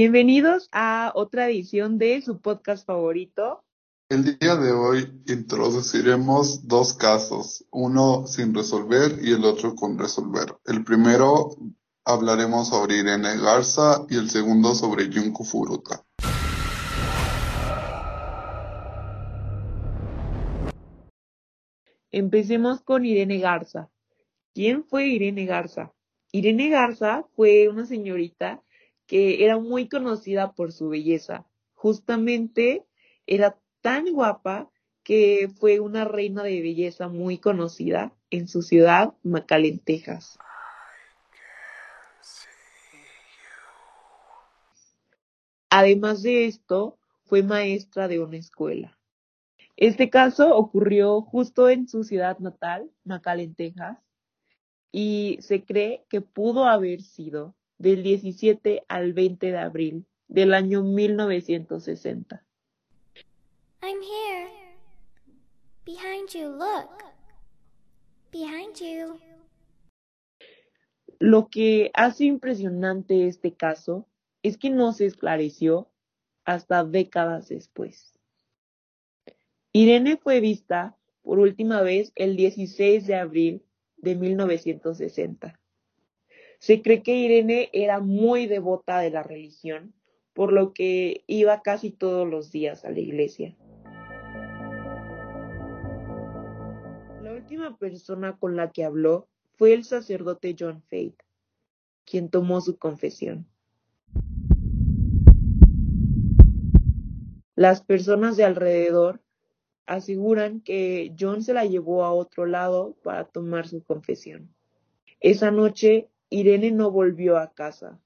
Bienvenidos a otra edición de su podcast favorito. El día de hoy introduciremos dos casos, uno sin resolver y el otro con resolver. El primero hablaremos sobre Irene Garza y el segundo sobre Junko Furuta. Empecemos con Irene Garza. ¿Quién fue Irene Garza? Irene Garza fue una señorita que era muy conocida por su belleza. Justamente era tan guapa que fue una reina de belleza muy conocida en su ciudad, McAllen, Texas. Además de esto, fue maestra de una escuela. Este caso ocurrió justo en su ciudad natal, McAllen, Texas, y se cree que pudo haber sido del 17 al 20 de abril del año 1960. I'm here. Behind you, look. Behind you. Lo que hace impresionante este caso es que no se esclareció hasta décadas después. Irene fue vista por última vez el 16 de abril de 1960. Se cree que Irene era muy devota de la religión, por lo que iba casi todos los días a la iglesia. La última persona con la que habló fue el sacerdote John Fate, quien tomó su confesión. Las personas de alrededor aseguran que John se la llevó a otro lado para tomar su confesión. Esa noche Irene no volvió a casa.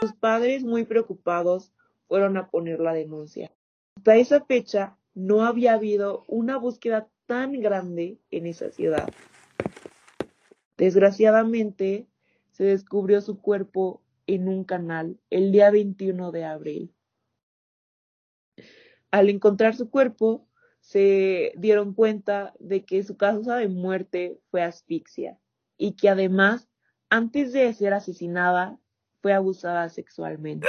Sus padres, muy preocupados, fueron a poner la denuncia. Hasta esa fecha no había habido una búsqueda tan grande en esa ciudad. Desgraciadamente, se descubrió su cuerpo en un canal el día 21 de abril. Al encontrar su cuerpo, se dieron cuenta de que su causa de muerte fue asfixia y que además, antes de ser asesinada, fue abusada sexualmente.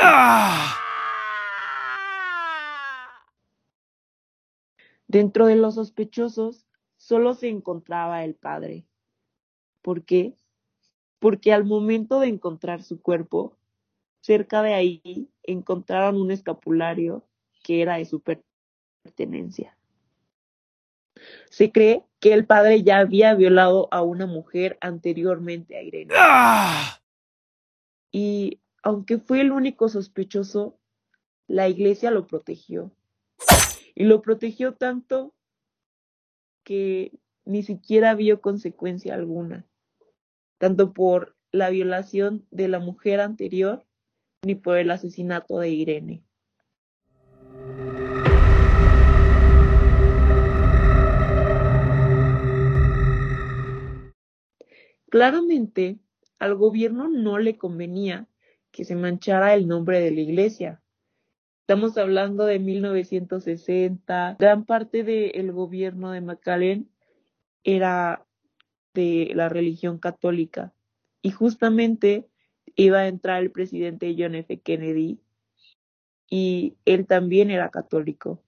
Dentro de los sospechosos solo se encontraba el padre. ¿Por qué? Porque al momento de encontrar su cuerpo, cerca de ahí encontraron un escapulario que era de su pertenencia. Se cree que el padre ya había violado a una mujer anteriormente a Irene. Y aunque fue el único sospechoso, la iglesia lo protegió. Y lo protegió tanto que ni siquiera vio consecuencia alguna, tanto por la violación de la mujer anterior ni por el asesinato de Irene. Claramente, al gobierno no le convenía que se manchara el nombre de la iglesia. Estamos hablando de 1960. Gran parte del gobierno de McAllen era de la religión católica. Y justamente iba a entrar el presidente John F. Kennedy y él también era católico,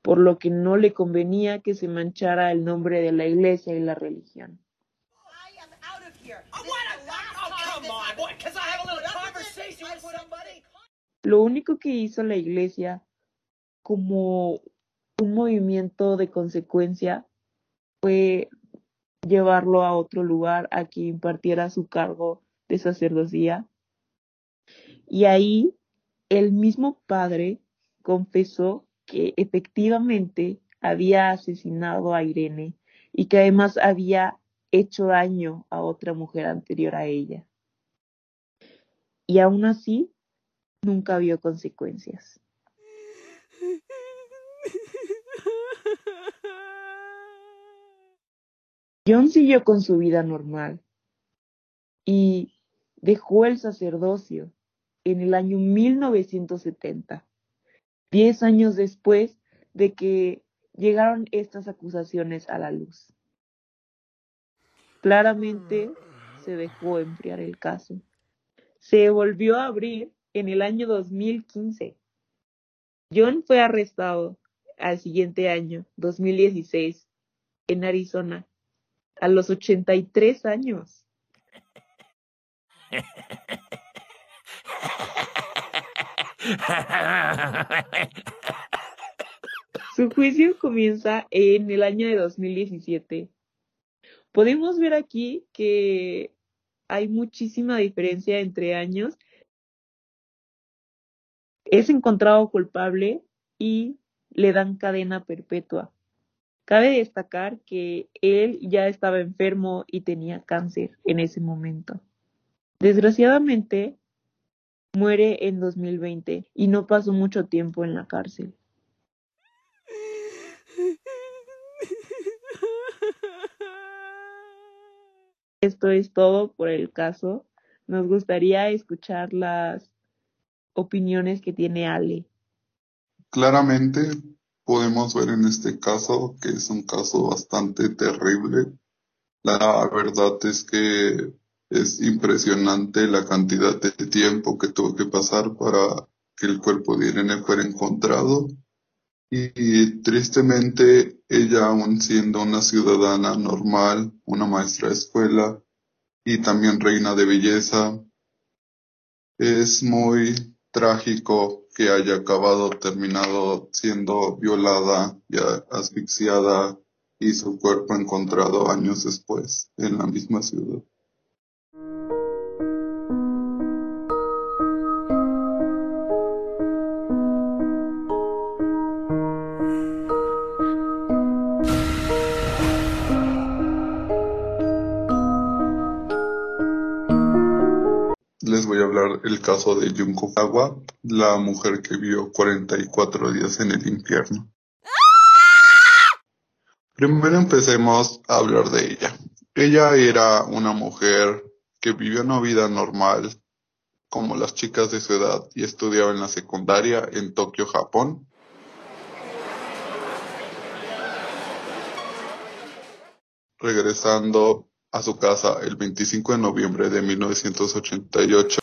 por lo que no le convenía que se manchara el nombre de la iglesia y la religión. Lo único que hizo la iglesia como un movimiento de consecuencia fue llevarlo a otro lugar a que impartiera su cargo de sacerdocía. Y ahí el mismo padre confesó que efectivamente había asesinado a Irene y que además había hecho daño a otra mujer anterior a ella. Y aún así, nunca vio consecuencias. John siguió con su vida normal y dejó el sacerdocio en el año 1970, diez años después de que llegaron estas acusaciones a la luz. Claramente se dejó enfriar el caso. Se volvió a abrir en el año 2015. John fue arrestado al siguiente año, 2016, en Arizona, a los 83 años. Su juicio comienza en el año de 2017. Podemos ver aquí que hay muchísima diferencia entre años. Es encontrado culpable y le dan cadena perpetua. Cabe destacar que él ya estaba enfermo y tenía cáncer en ese momento. Desgraciadamente, muere en 2020 y no pasó mucho tiempo en la cárcel. Esto es todo por el caso. Nos gustaría escuchar las opiniones que tiene Ale. Claramente podemos ver en este caso que es un caso bastante terrible. La verdad es que es impresionante la cantidad de tiempo que tuvo que pasar para que el cuerpo de Irene fuera encontrado. Y, tristemente ella, aún siendo una ciudadana normal, una maestra de escuela y también reina de belleza, es muy trágico que haya acabado terminado siendo violada y asfixiada y su cuerpo encontrado años después en la misma ciudad. El caso de Junko Agua, la mujer que vio 44 días en el infierno. Primero empecemos a hablar de ella. Ella era una mujer que vivió una vida normal, como las chicas de su edad, y estudiaba en la secundaria en Tokio, Japón. Regresando a su casa el 25 de noviembre de 1988.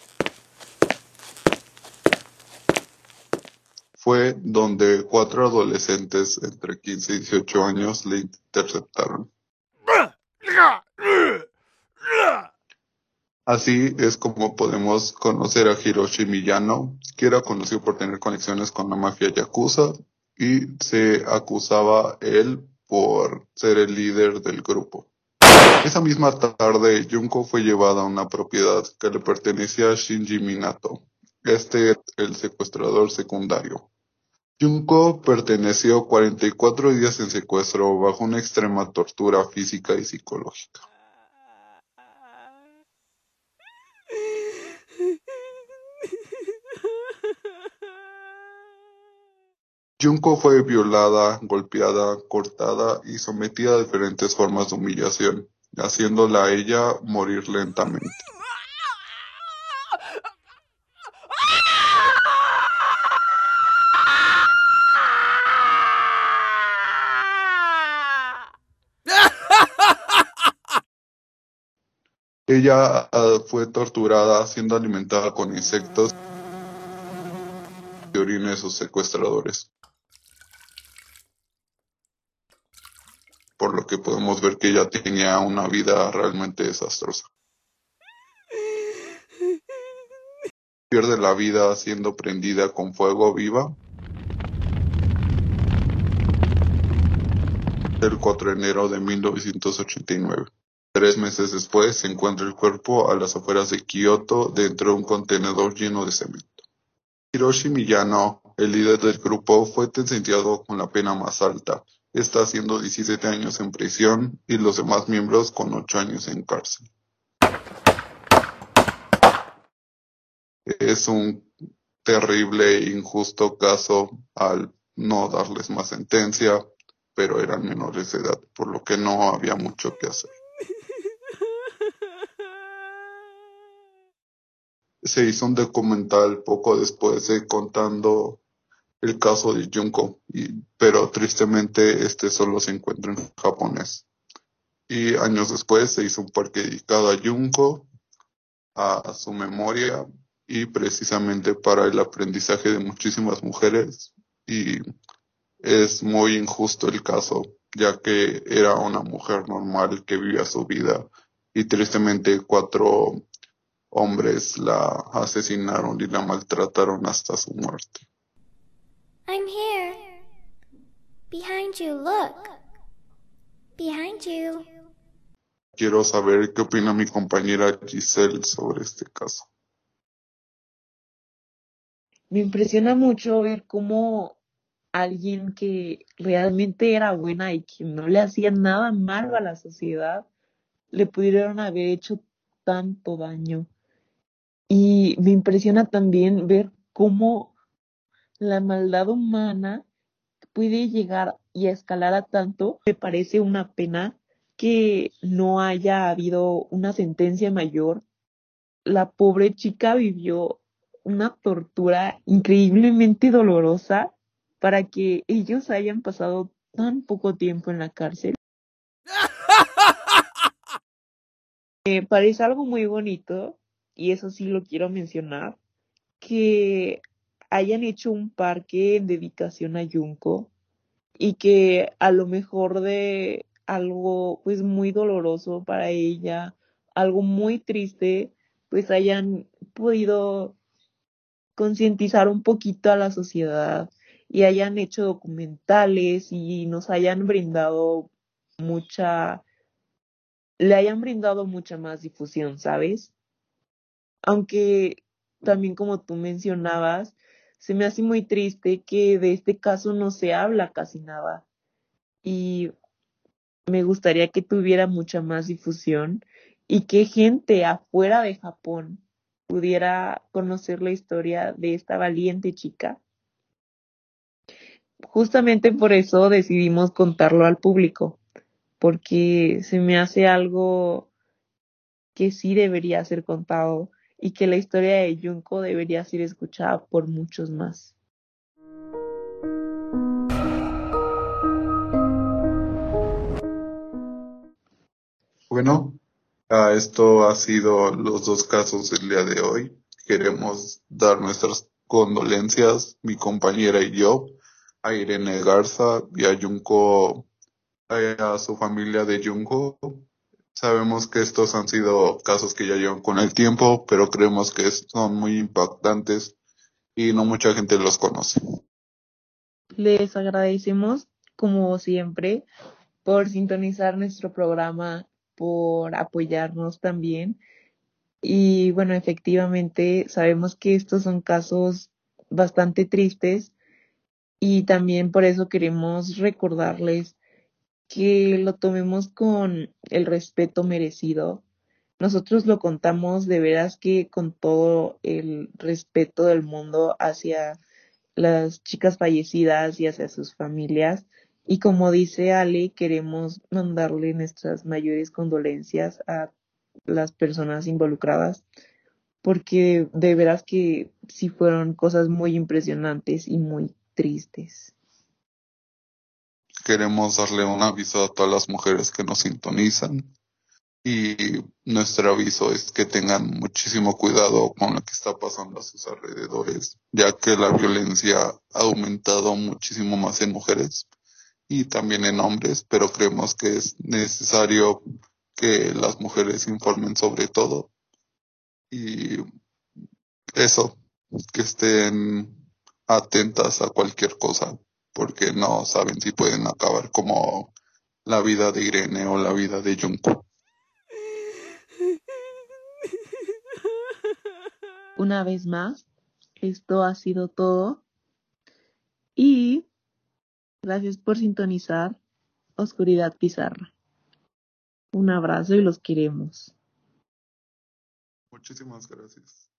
Fue donde cuatro adolescentes entre 15 y 18 años le interceptaron. Así es como podemos conocer a Hiroshi Miyano, que era conocido por tener conexiones con la mafia yakuza y se acusaba él por ser el líder del grupo. Esa misma tarde, Junko fue llevada a una propiedad que le pertenecía a Shinji Minato, este el secuestrador secundario. Junko perteneció 44 días en secuestro bajo una extrema tortura física y psicológica. Junko fue violada, golpeada, cortada y sometida a diferentes formas de humillación haciéndola a ella morir lentamente. Ella ah, fue torturada siendo alimentada con insectos y orina de sus secuestradores. por lo que podemos ver que ella tenía una vida realmente desastrosa. Pierde la vida siendo prendida con fuego viva. El 4 de enero de 1989. Tres meses después se encuentra el cuerpo a las afueras de Kioto dentro de un contenedor lleno de cemento. Hiroshi Miyano, el líder del grupo, fue sentenciado con la pena más alta, está haciendo 17 años en prisión y los demás miembros con 8 años en cárcel. Es un terrible e injusto caso al no darles más sentencia, pero eran menores de edad, por lo que no había mucho que hacer. Se hizo un documental poco después de contando el caso de Junko, pero tristemente este solo se encuentra en japonés. Y años después se hizo un parque dedicado a Junko, a su memoria y precisamente para el aprendizaje de muchísimas mujeres. Y es muy injusto el caso, ya que era una mujer normal que vivía su vida y tristemente cuatro hombres la asesinaron y la maltrataron hasta su muerte. I'm here. Behind you, look. Behind you. Quiero saber qué opina mi compañera Giselle sobre este caso. Me impresiona mucho ver cómo alguien que realmente era buena y que no le hacía nada malo a la sociedad, le pudieron haber hecho tanto daño. Y me impresiona también ver cómo la maldad humana puede llegar y escalar a tanto. Me parece una pena que no haya habido una sentencia mayor. La pobre chica vivió una tortura increíblemente dolorosa para que ellos hayan pasado tan poco tiempo en la cárcel. Me parece algo muy bonito, y eso sí lo quiero mencionar, que hayan hecho un parque en dedicación a Junko y que a lo mejor de algo pues muy doloroso para ella, algo muy triste, pues hayan podido concientizar un poquito a la sociedad y hayan hecho documentales y nos hayan brindado mucha, le hayan brindado mucha más difusión, ¿sabes? Aunque también como tú mencionabas, se me hace muy triste que de este caso no se habla casi nada y me gustaría que tuviera mucha más difusión y que gente afuera de Japón pudiera conocer la historia de esta valiente chica justamente por eso decidimos contarlo al público, porque se me hace algo que sí debería ser contado y que la historia de Junko debería ser escuchada por muchos más. Bueno, esto ha sido los dos casos del día de hoy. Queremos dar nuestras condolencias, mi compañera y yo, a Irene Garza y a Junko, a su familia de Junko. Sabemos que estos han sido casos que ya llevan con el tiempo, pero creemos que son muy impactantes y no mucha gente los conoce. Les agradecemos, como siempre, por sintonizar nuestro programa, por apoyarnos también. Y bueno, efectivamente, sabemos que estos son casos bastante tristes y también por eso queremos recordarles que lo tomemos con el respeto merecido. Nosotros lo contamos de veras que con todo el respeto del mundo hacia las chicas fallecidas y hacia sus familias. Y como dice Ale, queremos mandarle nuestras mayores condolencias a las personas involucradas, porque de veras que sí fueron cosas muy impresionantes y muy tristes. Queremos darle un aviso a todas las mujeres que nos sintonizan y nuestro aviso es que tengan muchísimo cuidado con lo que está pasando a sus alrededores, ya que la violencia ha aumentado muchísimo más en mujeres y también en hombres, pero creemos que es necesario que las mujeres informen sobre todo y eso, que estén atentas a cualquier cosa, porque no saben si pueden acabar como la vida de Irene o la vida de Junko. Una vez más, esto ha sido todo. Y gracias por sintonizar Oscuridad Pizarra. Un abrazo y los queremos. Muchísimas gracias.